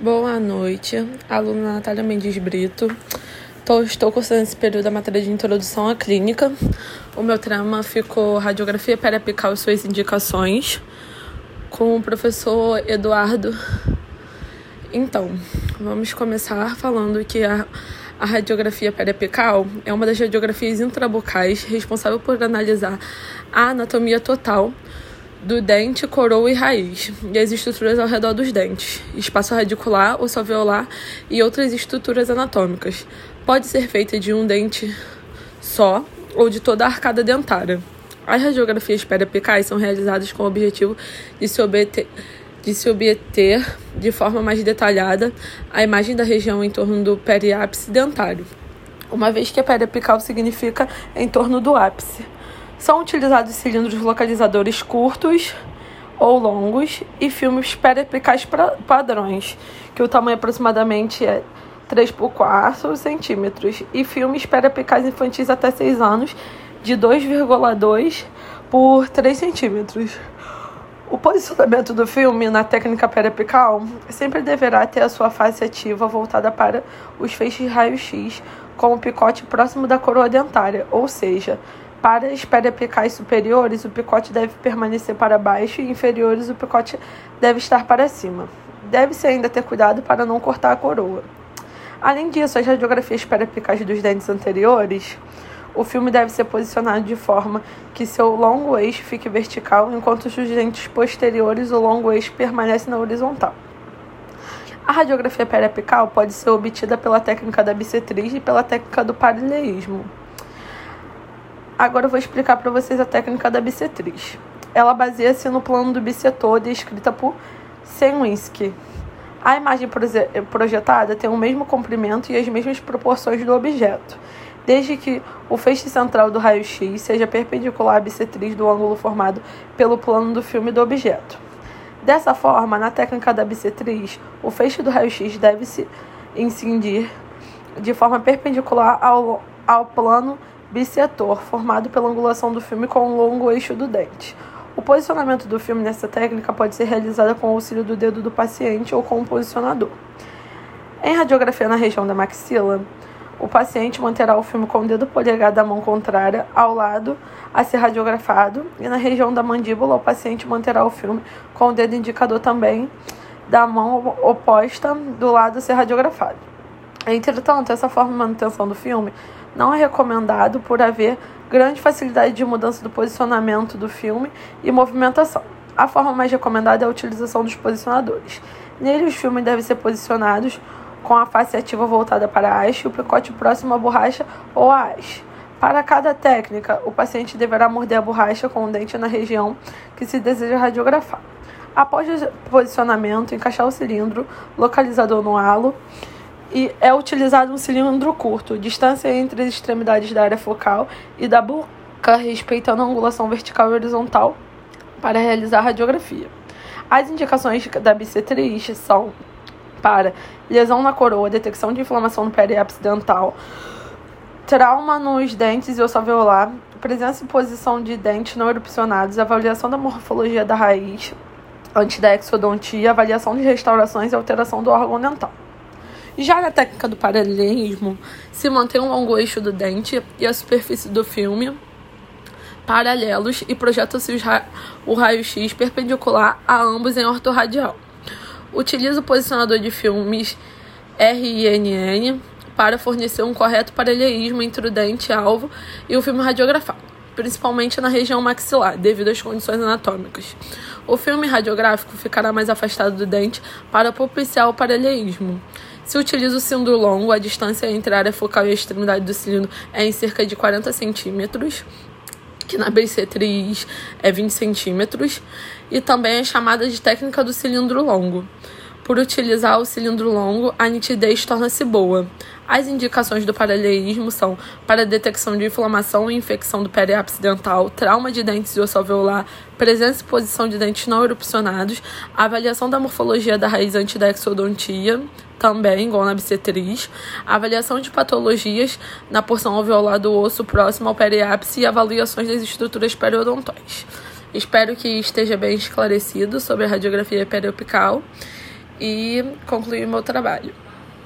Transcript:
Boa noite, aluna Natália Mendes Brito. Tô, estou cursando esse período da matéria de introdução à clínica. O meu trama ficou radiografia periapical e suas indicações, com o professor Eduardo. Então, vamos começar falando que a, a radiografia periapical é uma das radiografias intrabucais responsável por analisar a anatomia total do dente, coroa e raiz, e as estruturas ao redor dos dentes, espaço radicular, osso alveolar e outras estruturas anatômicas. Pode ser feita de um dente só ou de toda a arcada dentária. As radiografias periapicais são realizadas com o objetivo de se obter, de se obter de forma mais detalhada a imagem da região em torno do periápice dentário, uma vez que a periapical significa em torno do ápice. São utilizados cilindros localizadores curtos ou longos e filmes periapicais padrões, que o tamanho aproximadamente é 3 por 4 centímetros, e filmes periapicais infantis até 6 anos de 2,2 por 3 centímetros. O posicionamento do filme na técnica periapical sempre deverá ter a sua face ativa voltada para os feixes raio-x, com o picote próximo da coroa dentária, ou seja, para as periapicais superiores, o picote deve permanecer para baixo e inferiores, o picote deve estar para cima. Deve-se ainda ter cuidado para não cortar a coroa. Além disso, as radiografias periapicais dos dentes anteriores, o filme deve ser posicionado de forma que seu longo eixo fique vertical, enquanto os dentes posteriores, o longo eixo permanece na horizontal. A radiografia periapical pode ser obtida pela técnica da bissetriz e pela técnica do paralelismo. Agora eu vou explicar para vocês a técnica da bissetriz. Ela baseia-se no plano do bissetor descrita por Senwinsky. A imagem projetada tem o mesmo comprimento e as mesmas proporções do objeto, desde que o feixe central do raio-x seja perpendicular à bissetriz do ângulo formado pelo plano do filme do objeto. Dessa forma, na técnica da bissetriz, o feixe do raio-x deve se incidir de forma perpendicular ao, ao plano bissetor, formado pela angulação do filme com o longo eixo do dente. O posicionamento do filme nessa técnica pode ser realizado com o auxílio do dedo do paciente ou com um posicionador. Em radiografia na região da maxila, o paciente manterá o filme com o dedo polegar da mão contrária ao lado a ser radiografado, e na região da mandíbula, o paciente manterá o filme com o dedo indicador também da mão oposta do lado a ser radiografado. Entretanto, essa forma de manutenção do filme não é recomendado por haver grande facilidade de mudança do posicionamento do filme e movimentação. A forma mais recomendada é a utilização dos posicionadores. Nele, os filmes devem ser posicionados com a face ativa voltada para a haste e o picote próximo à borracha ou à haste. Para cada técnica, o paciente deverá morder a borracha com o dente na região que se deseja radiografar. Após o posicionamento, encaixar o cilindro localizador no halo e é utilizado um cilindro curto, distância entre as extremidades da área focal e da boca, respeitando a angulação vertical e horizontal para realizar radiografia. As indicações da bissetriz são para lesão na coroa, detecção de inflamação no periápice dental, trauma nos dentes e osso alveolar, presença e posição de dentes não erupcionados, avaliação da morfologia da raiz antes da exodontia, avaliação de restaurações e alteração do órgão dental. Já na técnica do paralelismo, se mantém um longo eixo do dente e a superfície do filme paralelos e projeta-se ra o raio-x perpendicular a ambos em ortorradial. Utiliza o posicionador de filmes RINN para fornecer um correto paralelismo entre o dente-alvo e o filme radiografado, principalmente na região maxilar, devido às condições anatômicas. O filme radiográfico ficará mais afastado do dente para propiciar o paralelismo. Se utiliza o cilindro longo, a distância entre a área focal e a extremidade do cilindro é em cerca de 40 centímetros, que na bissetriz é 20 centímetros, e também é chamada de técnica do cilindro longo. Por utilizar o cilindro longo, a nitidez torna-se boa. As indicações do paralelismo são para detecção de inflamação e infecção do periápice dental, trauma de dentes e osso alveolar, presença e posição de dentes não erupcionados, avaliação da morfologia da raiz antes da exodontia, também, igual na bissetriz, avaliação de patologias na porção alveolar do osso próximo ao periápice e avaliações das estruturas periodontais. Espero que esteja bem esclarecido sobre a radiografia periopical e concluir o meu trabalho.